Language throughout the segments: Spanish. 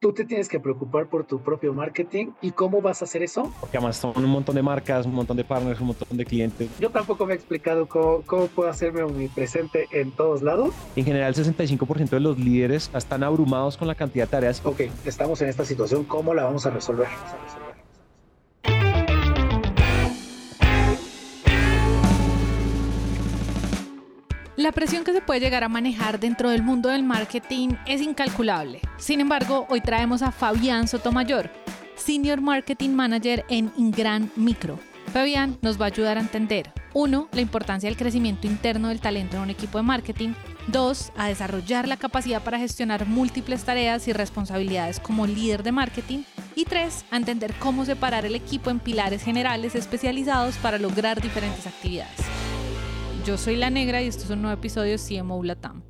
tú te tienes que preocupar por tu propio marketing y cómo vas a hacer eso. Porque además son un montón de marcas, un montón de partners, un montón de clientes. Yo tampoco me he explicado cómo, cómo puedo hacerme mi presente en todos lados. En general, el 65% de los líderes están abrumados con la cantidad de tareas. Ok, estamos en esta situación, ¿cómo la vamos a resolver? Vamos a resolver. La presión que se puede llegar a manejar dentro del mundo del marketing es incalculable. Sin embargo, hoy traemos a Fabián Sotomayor, Senior Marketing Manager en Ingran Micro. Fabián nos va a ayudar a entender, uno, la importancia del crecimiento interno del talento en un equipo de marketing, dos, a desarrollar la capacidad para gestionar múltiples tareas y responsabilidades como líder de marketing, y tres, a entender cómo separar el equipo en pilares generales especializados para lograr diferentes actividades. Yo soy La Negra y esto es un nuevo episodio de CMO Latam.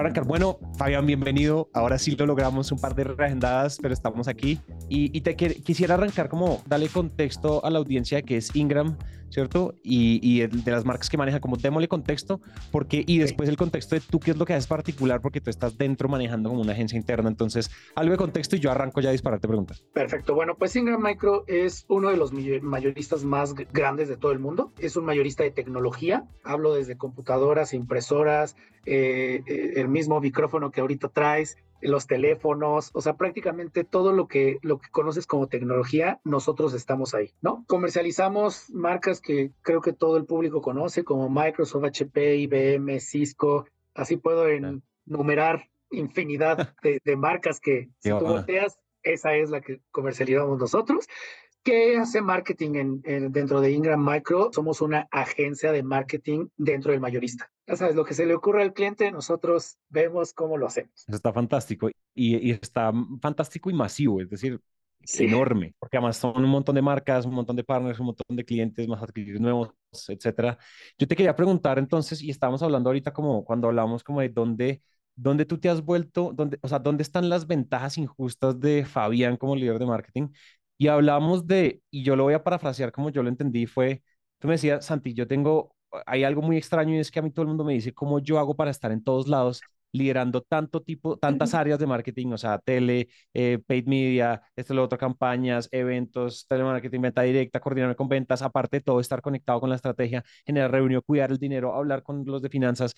Arrancar. Bueno, Fabián, bienvenido. Ahora sí lo logramos, un par de reagendadas, pero estamos aquí. Y, te quisiera arrancar como darle contexto a la audiencia que es Ingram, ¿cierto? Y, de las marcas que maneja, como démosle contexto, porque, y después el contexto de tú qué es lo que haces particular, porque tú estás dentro manejando como una agencia interna. Entonces, algo de contexto y yo arranco ya a dispararte preguntas. Perfecto. Bueno, pues Ingram Micro es uno de los mayoristas más grandes de todo el mundo. Es un mayorista de tecnología. Hablo desde computadoras, impresoras, eh, eh, el mismo micrófono que ahorita traes, los teléfonos, o sea, prácticamente todo lo que, lo que conoces como tecnología, nosotros estamos ahí, ¿no? Comercializamos marcas que creo que todo el público conoce, como Microsoft, HP, IBM, Cisco, así puedo enumerar infinidad de, marcas que si tú volteas, esa es la que comercializamos nosotros. ¿Qué hace marketing en, dentro de Ingram Micro? Somos una agencia de marketing dentro del mayorista. Ya sabes, lo que se le ocurre al cliente, nosotros vemos cómo lo hacemos. Eso está fantástico y, está fantástico y masivo, es decir, enorme, porque además son un montón de marcas, un montón de partners, un montón de clientes más adquiridos nuevos, etcétera. Yo te quería preguntar entonces, y estábamos hablando ahorita como cuando hablamos como de dónde, dónde tú te has vuelto, dónde, o sea, dónde están las ventajas injustas de Fabián como líder de marketing y hablamos de, y yo lo voy a parafrasear como yo lo entendí, fue, tú me decías, Santi, yo tengo, hay algo muy extraño y es que a mí todo el mundo me dice cómo yo hago para estar en todos lados liderando tanto tipo, tantas áreas de marketing, o sea, tele, eh, paid media, esto, lo otro, campañas, eventos, telemarketing, venta directa, coordinar con ventas, aparte de todo, estar conectado con la estrategia, generar reunión, cuidar el dinero, hablar con los de finanzas.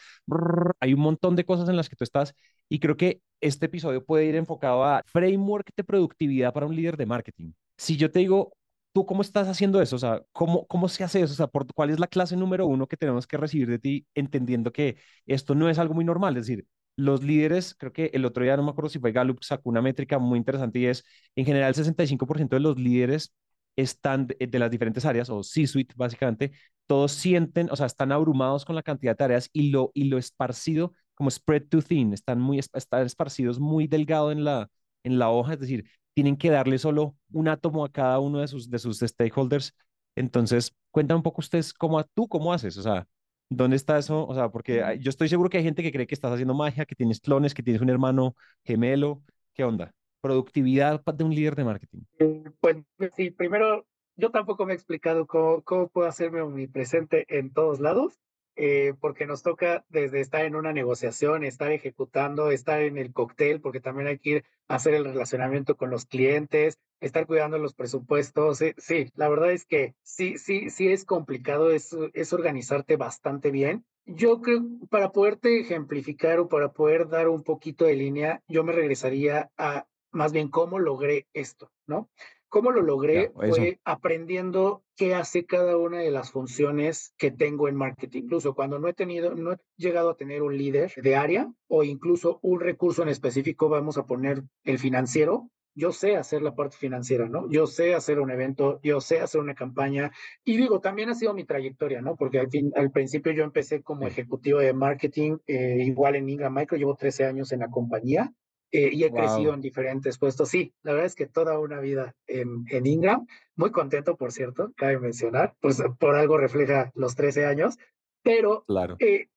hay un montón de cosas en las que tú estás y creo que este episodio puede ir enfocado a framework de productividad para un líder de marketing si yo te digo, ¿tú cómo estás haciendo eso? O sea, ¿cómo, cómo se hace eso? O sea, ¿cuál es la clase número uno que tenemos que recibir de ti, entendiendo que esto no es algo muy normal? Es decir, los líderes, creo que el otro día, no me acuerdo si fue Gallup, sacó una métrica muy interesante y es, en general, el 65% de los líderes están de, las diferentes áreas, o C-suite básicamente, todos sienten, o sea, están abrumados con la cantidad de tareas y lo, y lo esparcido, como spread too thin, están, muy, están esparcidos muy delgado en la, en la hoja, es decir, tienen que darle solo un átomo a cada uno de sus, de sus stakeholders. Entonces, cuéntame un poco ustedes cómo tú, cómo haces, o sea, ¿dónde está eso? O sea, porque yo estoy seguro que hay gente que cree que estás haciendo magia, que tienes clones, que tienes un hermano gemelo. ¿Qué onda? Productividad de un líder de marketing. Eh, pues sí, primero, yo tampoco me he explicado cómo, cómo puedo hacerme mi presente en todos lados. Eh, porque nos toca desde estar en una negociación, estar ejecutando, estar en el cóctel, porque también hay que ir a hacer el relacionamiento con los clientes, estar cuidando los presupuestos. Eh, sí, la verdad es que sí, sí, sí es complicado, es, es organizarte bastante bien. Yo creo, para poderte ejemplificar o para poder dar un poquito de línea, yo me regresaría a más bien cómo logré esto, ¿no? ¿Cómo lo logré? Fue aprendiendo qué hace cada una de las funciones que tengo en marketing. Incluso cuando no he tenido, no he llegado a tener un líder de área o incluso un recurso en específico, vamos a poner el financiero. Yo sé hacer la parte financiera, ¿no? Yo sé hacer un evento, yo sé hacer una campaña. Y digo, también ha sido mi trayectoria, ¿no? Porque al, fin, al principio yo empecé como ejecutivo de marketing, eh, igual en Ingram Micro, llevo 13 años en la compañía eh, y he crecido en diferentes puestos. Sí, la verdad es que toda una vida en, en, Ingram, muy contento, por cierto, cabe mencionar, pues por algo refleja los 13 años, pero claro. Eh,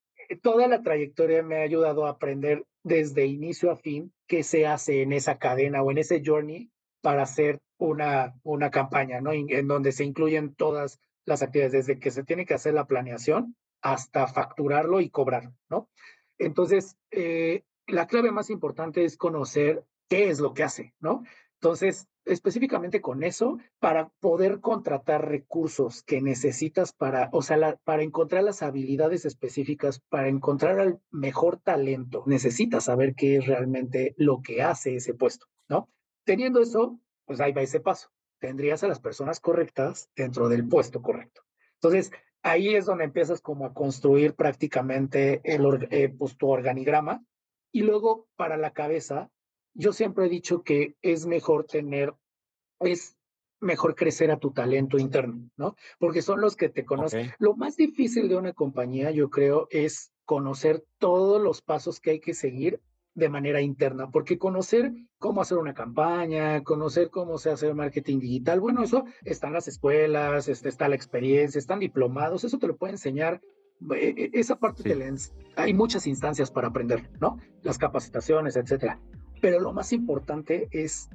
toda la trayectoria me ha ayudado a aprender desde inicio a fin qué se hace en esa cadena o en ese journey para hacer una, una campaña, ¿no? En, donde se incluyen todas las actividades, desde que se tiene que hacer la planeación hasta facturarlo y cobrar, ¿no? Entonces, eh, la clave más importante es conocer qué es lo que hace, ¿no? Entonces, específicamente con eso, para poder contratar recursos que necesitas para, o sea, para encontrar las habilidades específicas, para encontrar al mejor talento, necesitas saber qué es realmente lo que hace ese puesto, ¿no? Teniendo eso, pues ahí va ese paso. Tendrías a las personas correctas dentro del puesto correcto. Entonces, ahí es donde empiezas como a construir prácticamente el, eh, pues, tu organigrama. Y luego, para la cabeza, yo siempre he dicho que es mejor tener, es mejor crecer a tu talento interno, ¿no? Porque son los que te conocen. Lo más difícil de una compañía, yo creo, es conocer todos los pasos que hay que seguir de manera interna, porque conocer cómo hacer una campaña, conocer cómo se hace marketing digital, bueno, eso está en las escuelas, este, está la experiencia, están diplomados, eso te lo puede enseñar eh, eh, esa parte hay muchas instancias para aprender, ¿no? Las capacitaciones, etcétera. Pero lo más importante es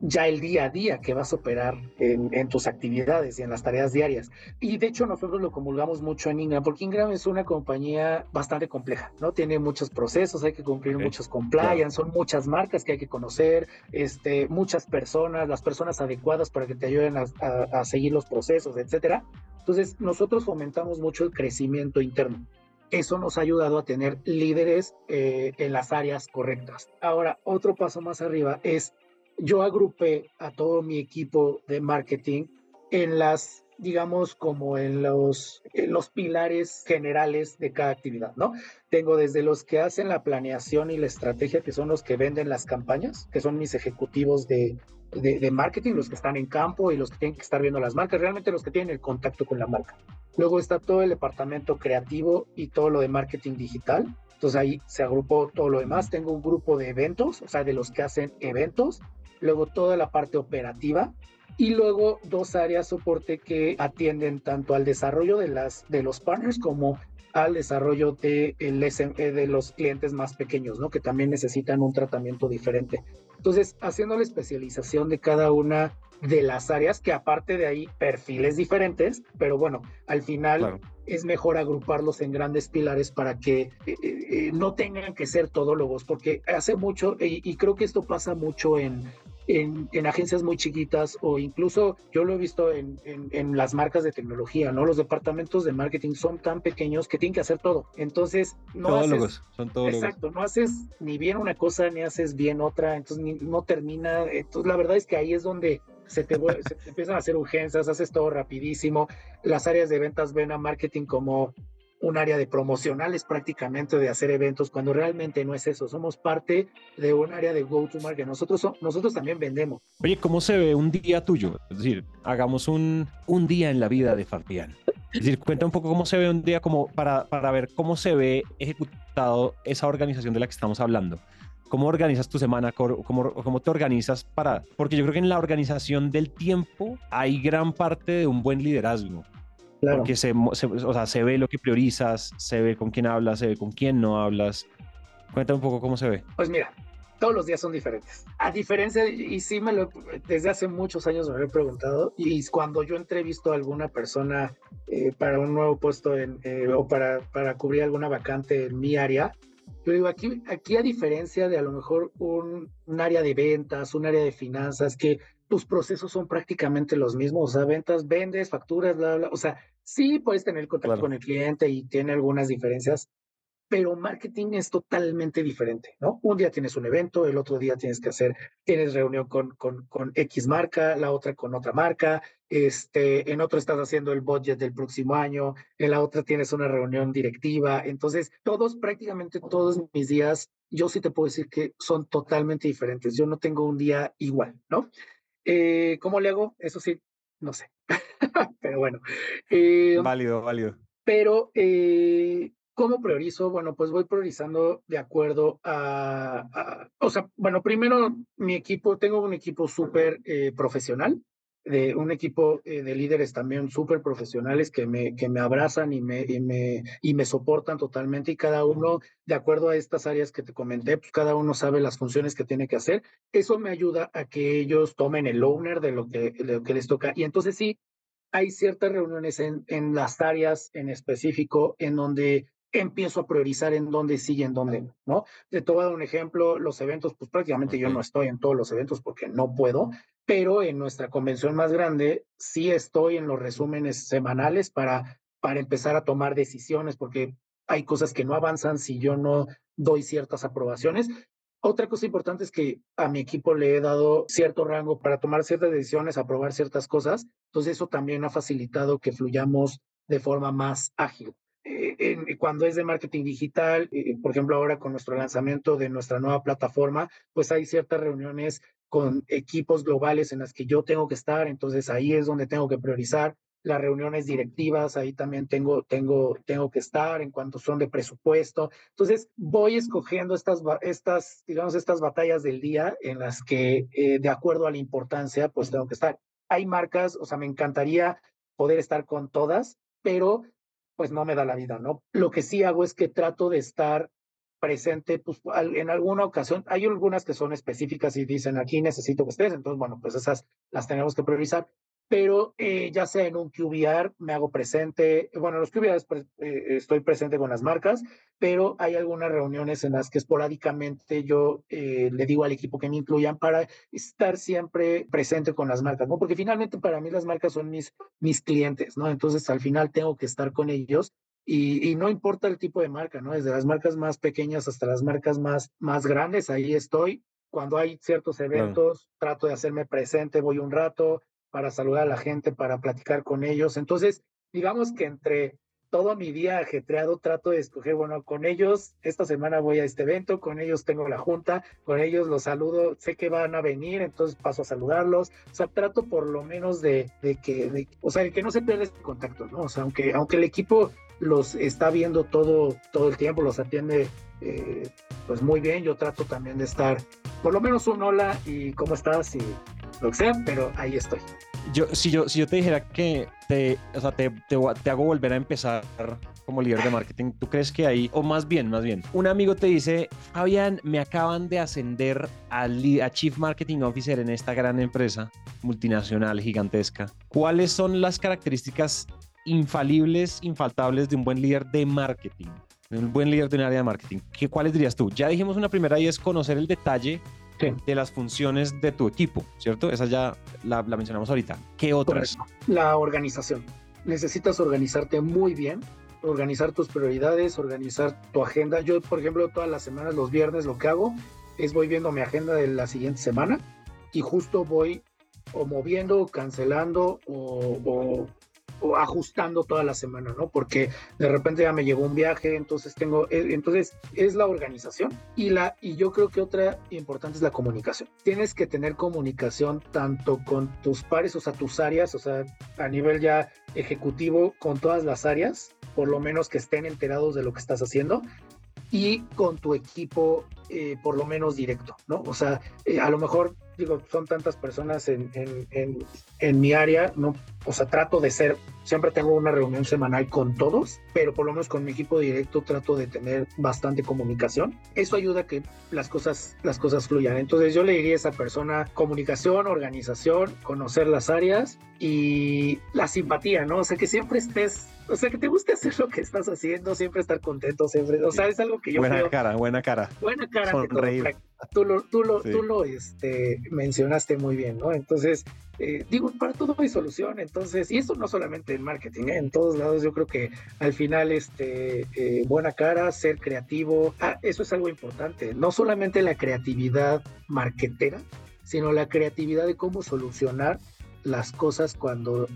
ya el día a día que vas a operar en, tus actividades y en las tareas diarias. Y de hecho nosotros lo comulgamos mucho en Ingram, porque Ingram es una compañía bastante compleja, ¿no? Tiene muchos procesos, hay que cumplir muchos compliance, son muchas marcas que hay que conocer, este, muchas personas, las personas adecuadas para que te ayuden a, seguir los procesos, etcétera. Entonces nosotros fomentamos mucho el crecimiento interno. Eso nos ha ayudado a tener líderes eh, en las áreas correctas. Ahora, otro paso más arriba es yo agrupé a todo mi equipo de marketing en las digamos, como en los, los pilares generales de cada actividad, ¿no? Tengo desde los que hacen la planeación y la estrategia, que son los que venden las campañas, que son mis ejecutivos de, de, marketing, los que están en campo y los que tienen que estar viendo las marcas, realmente los que tienen el contacto con la marca. Luego está todo el departamento creativo y todo lo de marketing digital. Entonces ahí se agrupó todo lo demás. Tengo un grupo de eventos, o sea, de los que hacen eventos luego toda la parte operativa y luego dos áreas soporte que atienden tanto al desarrollo de, las, de los partners como al desarrollo de, eh, de los clientes más pequeños, ¿no? que también necesitan un tratamiento diferente. Entonces, haciendo la especialización de cada una de las áreas, que aparte de ahí, perfiles diferentes, pero bueno, al final es mejor agruparlos en grandes pilares para que eh, eh, no tengan que ser todólogos, porque hace mucho, y creo que esto pasa mucho en, en, agencias muy chiquitas o incluso yo lo he visto en, en, las marcas de tecnología, ¿no? Los departamentos de marketing son tan pequeños que tienen que hacer todo. Entonces, no haces, son todos Exacto, no haces ni bien una cosa ni haces bien otra, entonces no termina. Entonces, la verdad es que ahí es donde se te, se te empiezan a hacer urgencias, haces todo rapidísimo. Las áreas de ventas ven a marketing como un área de promocionales prácticamente, de hacer eventos, cuando realmente no es eso. Somos parte de un área de go-to-market. Nosotros, nosotros también vendemos. Oye, ¿cómo se ve un día tuyo? Es decir, hagamos un, un día en la vida de Fabián. Es decir, cuenta un poco cómo se ve un día como para, para ver cómo se ve ejecutado esa organización de la que estamos hablando. ¿Cómo organizas tu semana? ¿Cómo, ¿Cómo te organizas para...? Porque yo creo que en la organización del tiempo hay gran parte de un buen liderazgo. Porque se, o sea, se ve lo que priorizas, se ve con quién hablas, se ve con quién no hablas. Cuéntame un poco cómo se ve. Pues mira, todos los días son diferentes. A diferencia, y sí me lo, desde hace muchos años me lo he preguntado, y cuando yo entrevisto a alguna persona eh, para un nuevo puesto en, eh, o para, para cubrir alguna vacante en mi área, yo digo, aquí, aquí a diferencia de a lo mejor un, un área de ventas, un área de finanzas, que tus procesos son prácticamente los mismos, o sea, ventas, vendes, facturas, bla, bla, o sea, sí puedes tener contacto con el cliente y tiene algunas diferencias, pero marketing es totalmente diferente, ¿no? Un día tienes un evento, el otro día tienes que hacer, tienes reunión con, con, con X marca, la otra con otra marca, este, en otro estás haciendo el budget del próximo año, en la otra tienes una reunión directiva, entonces todos, prácticamente todos mis días, yo sí te puedo decir que son totalmente diferentes, yo no tengo un día igual, ¿no? Eh, ¿Cómo le hago? Eso sí, no sé. pero bueno. Eh, válido, válido. Pero, eh, ¿cómo priorizo? Bueno, pues voy priorizando de acuerdo a, o sea, bueno, primero mi equipo, tengo un equipo súper profesional, de un equipo eh, de líderes también súper profesionales que me, que me abrazan y me, y, me, y me soportan totalmente y cada uno, de acuerdo a estas áreas que te comenté, pues cada uno sabe las funciones que tiene que hacer. Eso me ayuda a que ellos tomen el owner de lo que, de lo que les toca. Y entonces sí, hay ciertas reuniones en, en las áreas en específico en donde empiezo a priorizar en dónde sí y en dónde no. Te voy a dar un ejemplo, los eventos, pues prácticamente yo no estoy en todos los eventos porque no puedo, pero en nuestra convención más grande sí estoy en los resúmenes semanales para, para empezar a tomar decisiones, porque hay cosas que no avanzan si yo no doy ciertas aprobaciones. Otra cosa importante es que a mi equipo le he dado cierto rango para tomar ciertas decisiones, aprobar ciertas cosas. Entonces eso también ha facilitado que fluyamos de forma más ágil. Eh, cuando es de marketing digital, eh, por ejemplo, ahora con nuestro lanzamiento de nuestra nueva plataforma, pues hay ciertas reuniones con equipos globales en las que yo tengo que estar, entonces ahí es donde tengo que priorizar las reuniones directivas, ahí también tengo, tengo, tengo que estar en cuanto son de presupuesto. Entonces, voy escogiendo estas, estas, digamos, estas batallas del día en las que, eh, de acuerdo a la importancia, pues tengo que estar. Hay marcas, o sea, me encantaría poder estar con todas, pero pues no me da la vida, ¿no? Lo que sí hago es que trato de estar presente, pues en alguna ocasión, hay algunas que son específicas y dicen aquí necesito que estés, entonces, bueno, pues esas las tenemos que priorizar, pero eh, ya sea en un QBR me hago presente, bueno, en los QBR eh, estoy presente con las marcas, pero hay algunas reuniones en las que esporádicamente yo eh, le digo al equipo que me incluyan para estar siempre presente con las marcas, ¿no? Porque finalmente para mí las marcas son mis, mis clientes, ¿no? Entonces al final tengo que estar con ellos y, y, no importa el tipo de marca, ¿no? Desde las marcas más pequeñas hasta las marcas más, más grandes, ahí estoy. Cuando hay ciertos eventos, trato de hacerme presente, voy un rato, para saludar a la gente, para platicar con ellos. Entonces, digamos que entre todo mi día ajetreado trato de escoger, bueno, con ellos, esta semana voy a este evento, con ellos tengo la junta, con ellos los saludo, sé que van a venir, entonces paso a saludarlos, o sea, trato por lo menos de, de que, o sea, que no se pierda este contacto, ¿no? O sea, aunque, aunque el equipo los está viendo todo, todo el tiempo, los atiende eh, pues muy bien, yo trato también de estar, por lo menos un hola y cómo estás y lo que sea, pero ahí estoy. Yo, si, yo, si yo te dijera que te, o sea, te, te, hago volver a empezar como líder de marketing, ¿tú crees que ahí, o más bien, más bien, un amigo te dice, Fabián, me acaban de ascender a, a Chief Marketing Officer en esta gran empresa multinacional gigantesca? ¿Cuáles son las características infalibles, infaltables de un buen líder de marketing? un buen líder de un área de marketing. ¿Qué, ¿Cuáles dirías tú? Ya dijimos una primera y es conocer el detalle de las funciones de tu equipo, ¿cierto? Esa ya la, mencionamos ahorita. ¿Qué otras? La organización. Necesitas organizarte muy bien, organizar tus prioridades, organizar tu agenda. Yo, por ejemplo, todas las semanas, los viernes, lo que hago es voy viendo mi agenda de la siguiente semana y justo voy o moviendo, cancelando o o ajustando toda la semana, ¿no? Porque de repente ya me llegó un viaje, entonces tengo, eh, entonces es la organización y la y yo creo que otra importante es la comunicación. Tienes que tener comunicación tanto con tus pares, o sea, tus áreas, o sea, a nivel ya ejecutivo con todas las áreas, por lo menos que estén enterados de lo que estás haciendo y con tu equipo eh, por lo menos directo, ¿no? O sea, eh, a lo mejor digo, son tantas personas en, en, en, mi área, no, o sea, trato de ser, siempre tengo una reunión semanal con todos, pero por lo menos con mi equipo directo trato de tener bastante comunicación. Eso ayuda a que las cosas, las cosas fluyan. Entonces yo le diría a esa persona comunicación, organización, conocer las áreas y la simpatía, ¿no? O sea, que siempre estés o sea, que te guste hacer lo que estás haciendo, siempre estar contento, siempre, o sea, es algo que yo Buena cara, buena cara. Buena cara. Sonreír. Tú lo, tú lo, tú lo este, mencionaste muy bien, ¿no? Entonces, eh, digo, para todo hay solución, entonces, y eso no solamente en marketing, ¿eh? en todos lados yo creo que al final, este, eh, buena cara, ser creativo, ah, eso es algo importante, no solamente la creatividad marketera, sino la creatividad de cómo solucionar las cosas cuando,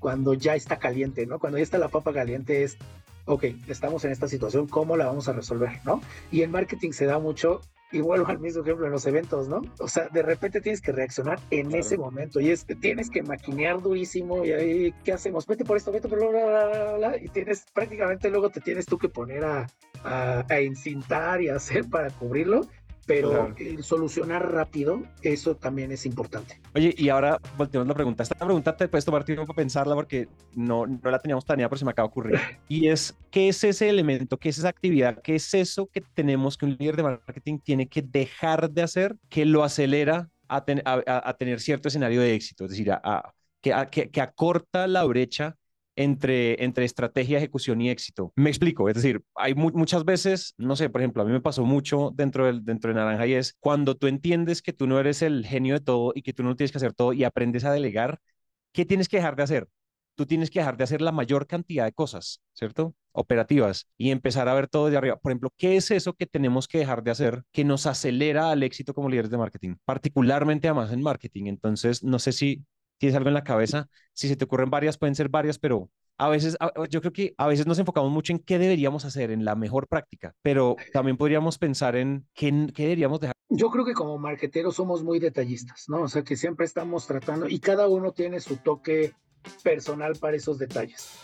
cuando ya está caliente, ¿no? Cuando ya está la papa caliente es, ok, estamos en esta situación, ¿cómo la vamos a resolver, ¿no? Y en marketing se da mucho y vuelvo al mismo ejemplo en los eventos, ¿no? O sea, de repente tienes que reaccionar en ese momento y es que tienes que maquinear durísimo y ahí, ¿qué hacemos? Vete por esto, vete por bla, bla, bla, bla, y tienes prácticamente luego te tienes tú que poner a, a, a encintar y hacer para cubrirlo pero el solucionar rápido, eso también es importante. Oye, y ahora volteamos la pregunta. Esta pregunta te puedes tomar tiempo para pensarla porque no, no la teníamos planeada, pero se me acaba de ocurrir. Y es, ¿qué es ese elemento? ¿Qué es esa actividad? ¿Qué es eso que tenemos que un líder de marketing tiene que dejar de hacer que lo acelera a, a, tener cierto escenario de éxito? Es decir, a, que, que, que acorta la brecha entre, entre estrategia, ejecución y éxito. Me explico, es decir, hay muchas veces, no sé, por ejemplo, a mí me pasó mucho dentro, del, dentro de Naranja y es cuando tú entiendes que tú no eres el genio de todo y que tú no tienes que hacer todo y aprendes a delegar, ¿qué tienes que dejar de hacer? Tú tienes que dejar de hacer la mayor cantidad de cosas, ¿cierto? Operativas y empezar a ver todo de arriba. Por ejemplo, ¿qué es eso que tenemos que dejar de hacer que nos acelera al éxito como líderes de marketing? Particularmente además en marketing. Entonces, no sé si tienes algo en la cabeza. Si se te ocurren varias, pueden ser varias, pero a veces, yo creo que a veces nos enfocamos mucho en qué deberíamos hacer, en la mejor práctica, pero también podríamos pensar en qué, qué deberíamos dejar. Yo creo que como marqueteros somos muy detallistas, ¿no? O sea, que siempre estamos tratando y cada uno tiene su toque personal para esos detalles.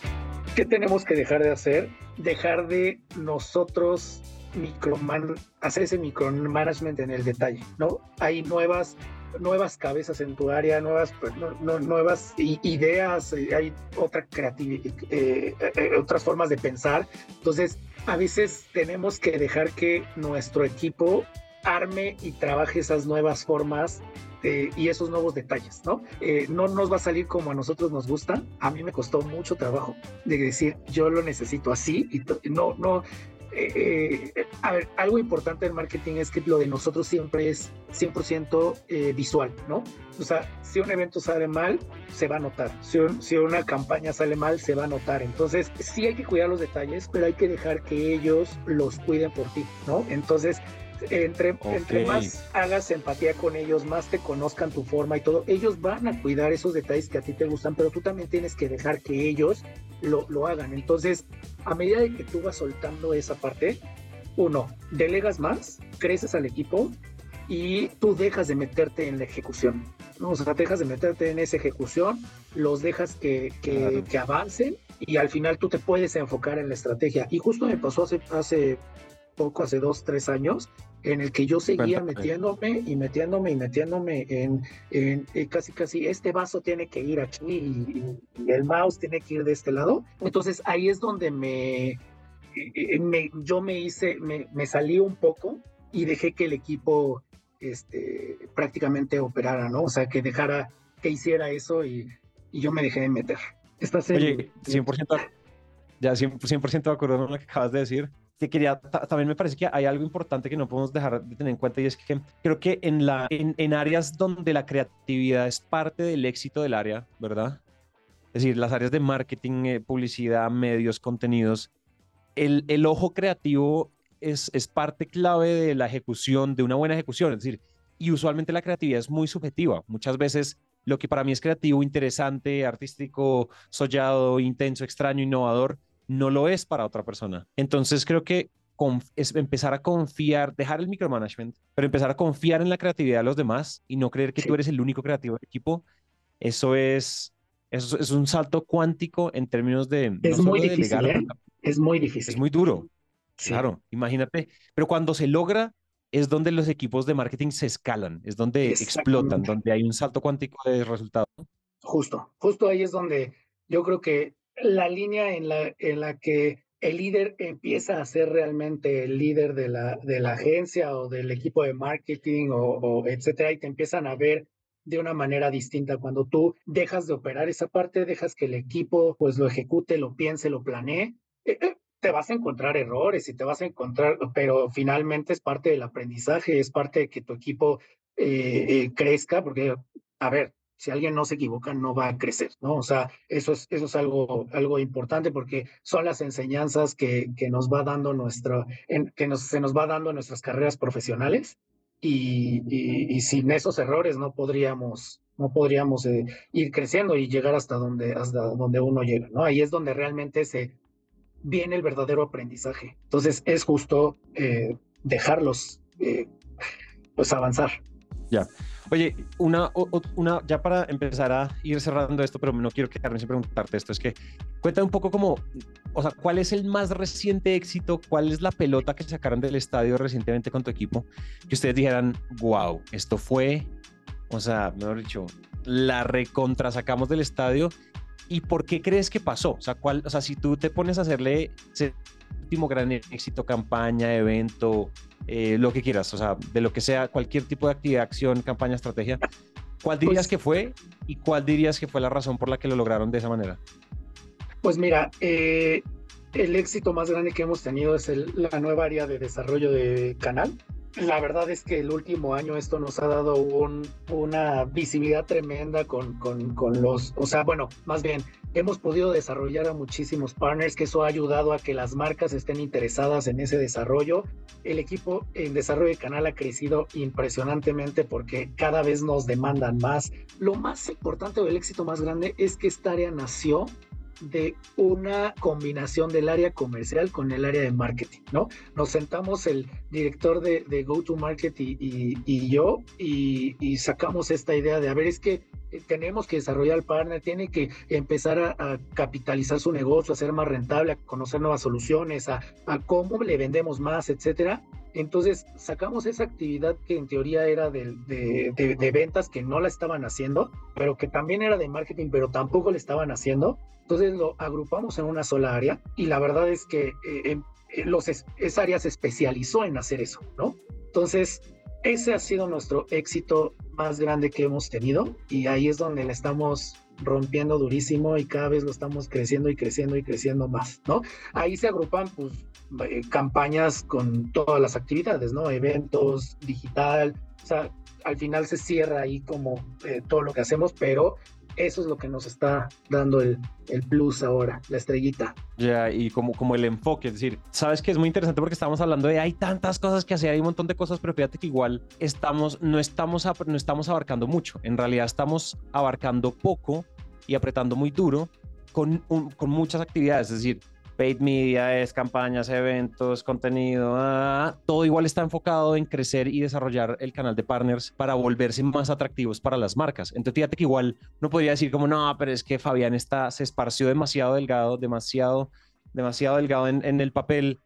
¿Qué tenemos que dejar de hacer? Dejar de nosotros microman hacer ese micromanagement en el detalle, ¿no? Hay nuevas nuevas cabezas en tu área, nuevas, pues, nuevas ideas, eh, hay otra creatividad, eh, eh, otras formas de pensar. Entonces, a veces tenemos que dejar que nuestro equipo arme y trabaje esas nuevas formas y esos nuevos detalles, ¿no? no nos va a salir como a nosotros nos gusta. A mí me costó mucho trabajo de decir, yo lo necesito así y no, no, eh, a ver, algo importante del marketing es que lo de nosotros siempre es 100% eh, visual, ¿no? O sea, si un evento sale mal, se va a notar. Si, si, una campaña sale mal, se va a notar. Entonces, sí hay que cuidar los detalles, pero hay que dejar que ellos los cuiden por ti, ¿no? Entonces, entre, entre más hagas empatía con ellos, más te conozcan tu forma y todo, ellos van a cuidar esos detalles que a ti te gustan, pero tú también tienes que dejar que ellos lo, lo hagan. Entonces, a medida de que tú vas soltando esa parte, uno, delegas más, creces al equipo y tú dejas de meterte en la ejecución. ¿no? O sea, dejas de meterte en esa ejecución, los dejas que, que, que, avancen y al final tú te puedes enfocar en la estrategia. Y justo me pasó hace, hace poco, hace dos, tres años, en el que yo seguía metiéndome y metiéndome y metiéndome en, en, eh, casi casi este vaso tiene que ir aquí y, el mouse tiene que ir de este lado. Entonces ahí es donde me, eh, eh, me yo me hice, me, me, salí un poco y dejé que el equipo este, prácticamente operara, ¿no? O sea, que dejara, que hiciera eso y, y yo me dejé de meter. Estás Oye, 100%, ya 100%, 100 de acuerdo con lo que acabas de decir también me parece que hay algo importante que no podemos dejar de tener en cuenta y es que creo que en, en, áreas donde la creatividad es parte del éxito del área, ¿verdad? Es decir, las áreas de marketing, eh, publicidad, medios, contenidos, el, el ojo creativo es, es parte clave de la ejecución, de una buena ejecución. Es decir, y usualmente la creatividad es muy subjetiva. Muchas veces lo que para mí es creativo, interesante, artístico, sollado, intenso, extraño, innovador, no lo es para otra persona. Entonces creo que es empezar a confiar, dejar el micromanagement, pero empezar a confiar en la creatividad de los demás y no creer que tú eres el único creativo del equipo, eso es, eso es un salto cuántico en términos de... Es muy difícil, ¿eh? Es muy difícil. Es muy duro. Claro, imagínate. Pero cuando se logra, es donde los equipos de marketing se escalan, es donde explotan, donde hay un salto cuántico de resultados. Justo, justo ahí es donde yo creo que la línea en la, en la que el líder empieza a ser realmente el líder de la, de la agencia o del equipo de marketing o, etcétera, y te empiezan a ver de una manera distinta. Cuando tú dejas de operar esa parte, dejas que el equipo pues lo ejecute, lo piense, lo planee, eh, eh, te vas a encontrar errores y te vas a encontrar, pero finalmente es parte del aprendizaje, es parte de que tu equipo eh, crezca, porque, a ver, si alguien no se equivoca, no va a crecer, ¿no? O sea, eso es, eso es algo, algo importante porque son las enseñanzas que, que nos va dando nuestra, en, que nos, se nos va dando nuestras carreras profesionales y, y, sin esos errores no podríamos, no podríamos eh, ir creciendo y llegar hasta donde, hasta donde uno llega, ¿no? Ahí es donde realmente se viene el verdadero aprendizaje. Entonces es justo eh, dejarlos eh, pues avanzar. Ya. Oye, una, una, ya para empezar a ir cerrando esto, pero no quiero quedarme sin preguntarte esto, es que cuéntame un poco como, o sea, ¿cuál es el más reciente éxito? ¿Cuál es la pelota que sacaron del estadio recientemente con tu equipo? Que ustedes dijeran, wow, esto fue, o sea, mejor dicho, la recontra sacamos del estadio. ¿Y por qué crees que pasó? O sea, ¿cuál, o sea si tú te pones a hacerle ese último gran éxito, campaña, evento, eh, lo que quieras, o sea, de lo que sea, cualquier tipo de actividad, acción, campaña, estrategia, ¿cuál dirías pues que fue y cuál dirías que fue la razón por la que lo lograron de esa manera? Pues mira, eh, el éxito más grande que hemos tenido es la nueva área de desarrollo de canal. La verdad es que el último año esto nos ha dado una visibilidad tremenda con, con, con, los, o sea, bueno, más bien, hemos podido desarrollar a muchísimos partners, que eso ha ayudado a que las marcas estén interesadas en ese desarrollo. El equipo en desarrollo de canal ha crecido impresionantemente porque cada vez nos demandan más. Lo más importante o el éxito más grande es que esta área nació de una combinación del área comercial con el área de marketing, ¿no? Nos sentamos el director de, de Go to Market y, yo y, sacamos esta idea de, a ver, es que tenemos que desarrollar el partner, tiene que empezar a, capitalizar su negocio, a ser más rentable, a conocer nuevas soluciones, a, a cómo le vendemos más, etcétera. Entonces sacamos esa actividad que en teoría era de, de, ventas que no la estaban haciendo, pero que también era de marketing, pero tampoco le estaban haciendo. Entonces lo agrupamos en una sola área y la verdad es que eh, em, eh, los, esa área se especializó en hacer eso, ¿no? Entonces, ese ha sido nuestro éxito más grande que hemos tenido y ahí es donde le estamos rompiendo durísimo y cada vez lo estamos creciendo y creciendo y creciendo más, ¿no? Ahí se agrupan pues eh, campañas con todas las actividades, ¿no? Eventos, digital, o sea, al final se cierra ahí como todo lo que hacemos, pero eso es lo que nos está dando el, el plus ahora, la estrellita. Ya, y como, como el enfoque, es decir, sabes que es muy interesante porque estamos hablando de hay tantas cosas que hacer, hay un montón de cosas, pero fíjate que igual estamos, no, estamos, no estamos abarcando mucho, en realidad estamos abarcando poco y apretando muy duro con, con muchas actividades, es decir, paid media, es campañas, eventos, contenido, ah, todo igual está enfocado en crecer y desarrollar el canal de partners para volverse más atractivos para las marcas. Entonces, fíjate que igual no podría decir como, no, pero es que Fabián está, se esparció demasiado delgado, demasiado, demasiado delgado en, en el papel,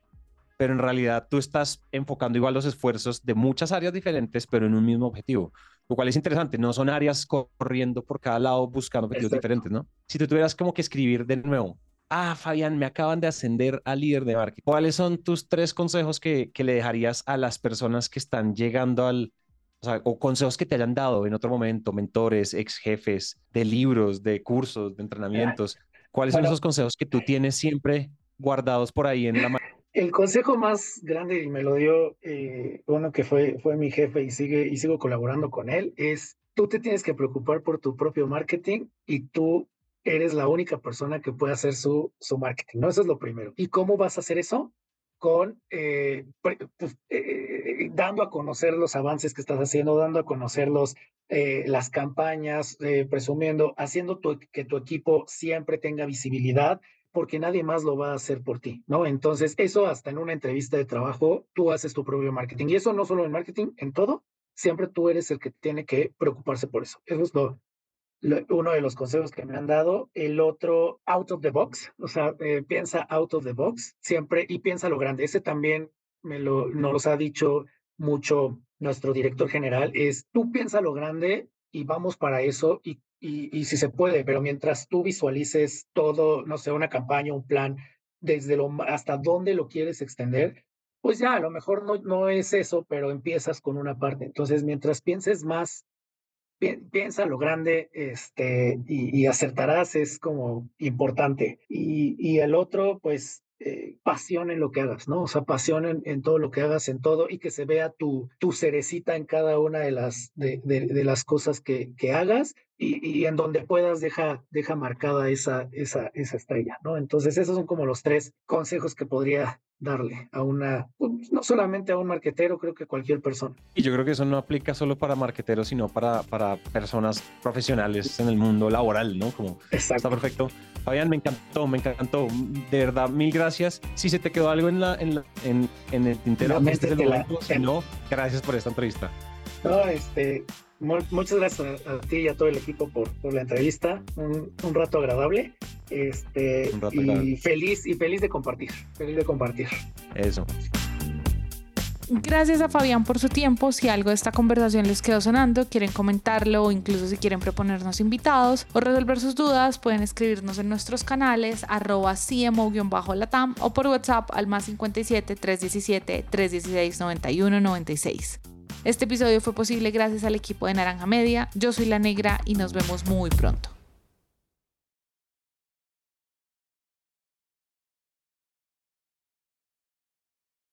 pero en realidad tú estás enfocando igual los esfuerzos de muchas áreas diferentes, pero en un mismo objetivo, lo cual es interesante, no son áreas corriendo por cada lado buscando objetivos diferentes, ¿no? Si tú tuvieras como que escribir de nuevo ah, Fabián, me acaban de ascender a líder de marketing. ¿Cuáles son tus tres consejos que, le dejarías a las personas que están llegando al, o, sea, o consejos que te hayan dado en otro momento, mentores, ex jefes, de libros, de cursos, de entrenamientos? ¿Cuáles son esos consejos que tú tienes siempre guardados por ahí en la el consejo más grande y me lo dio eh, uno que fue, fue mi jefe y sigue y sigo colaborando con él es tú te tienes que preocupar por tu propio marketing y tú eres la única persona que puede hacer su, su marketing, ¿no? Eso es lo primero. ¿Y cómo vas a hacer eso? Con eh, pues, eh, dando a conocer los avances que estás haciendo, dando a conocer los, eh, las campañas, presumiendo, haciendo que tu equipo siempre tenga visibilidad, porque nadie más lo va a hacer por ti, ¿no? Entonces, eso hasta en una entrevista de trabajo, tú haces tu propio marketing. Y eso no solo en marketing, en todo, siempre tú eres el que tiene que preocuparse por eso. Eso es lo, uno de los consejos que me han dado. El otro, out of the box, o sea, eh, piensa out of the box siempre y piensa lo grande. Ese también me lo, nos ha dicho mucho nuestro director general, es tú piensa lo grande y vamos para eso y, y, y si se puede, pero mientras tú visualices todo, no sé, una campaña, un plan, desde lo, hasta dónde lo quieres extender, pues ya, a lo mejor no, no es eso, pero empiezas con una parte. Entonces, mientras pienses más piensa lo grande este, y, acertarás, es como importante. Y, y el otro, pues, eh, pasión en lo que hagas, ¿no? O sea, pasión en, todo lo que hagas, en todo, y que se vea tu, tu cerecita en cada una de las, de, de, las cosas que, que hagas y, y, en donde puedas deja, deja marcada esa, esa, esa estrella, ¿no? Entonces, esos son como los tres consejos que podría darle a una, pues, no solamente a un marquetero, creo que cualquier persona. Y yo creo que eso no aplica solo para marqueteros, sino para, para personas profesionales en el mundo laboral, ¿no? Como Exacto. está perfecto. Fabián, me encantó, me encantó. De verdad, mil gracias. Si se te quedó algo en, la, en, en, en el tintero, este es el momento. Si no, gracias por esta entrevista. No, este, muchas gracias a, ti y a todo el equipo por, por la entrevista. Un, un, rato agradable. Este, y feliz y feliz de compartir. Feliz de compartir. Eso. Gracias a Fabián por su tiempo. Si algo de esta conversación les quedó sonando, quieren comentarlo o incluso si quieren proponernos invitados o resolver sus dudas, pueden escribirnos en nuestros canales arroba CMO-latam o por WhatsApp al más 57 317 316 91 96. Este episodio fue posible gracias al equipo de Naranja Media. Yo soy La Negra y nos vemos muy pronto.